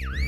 you.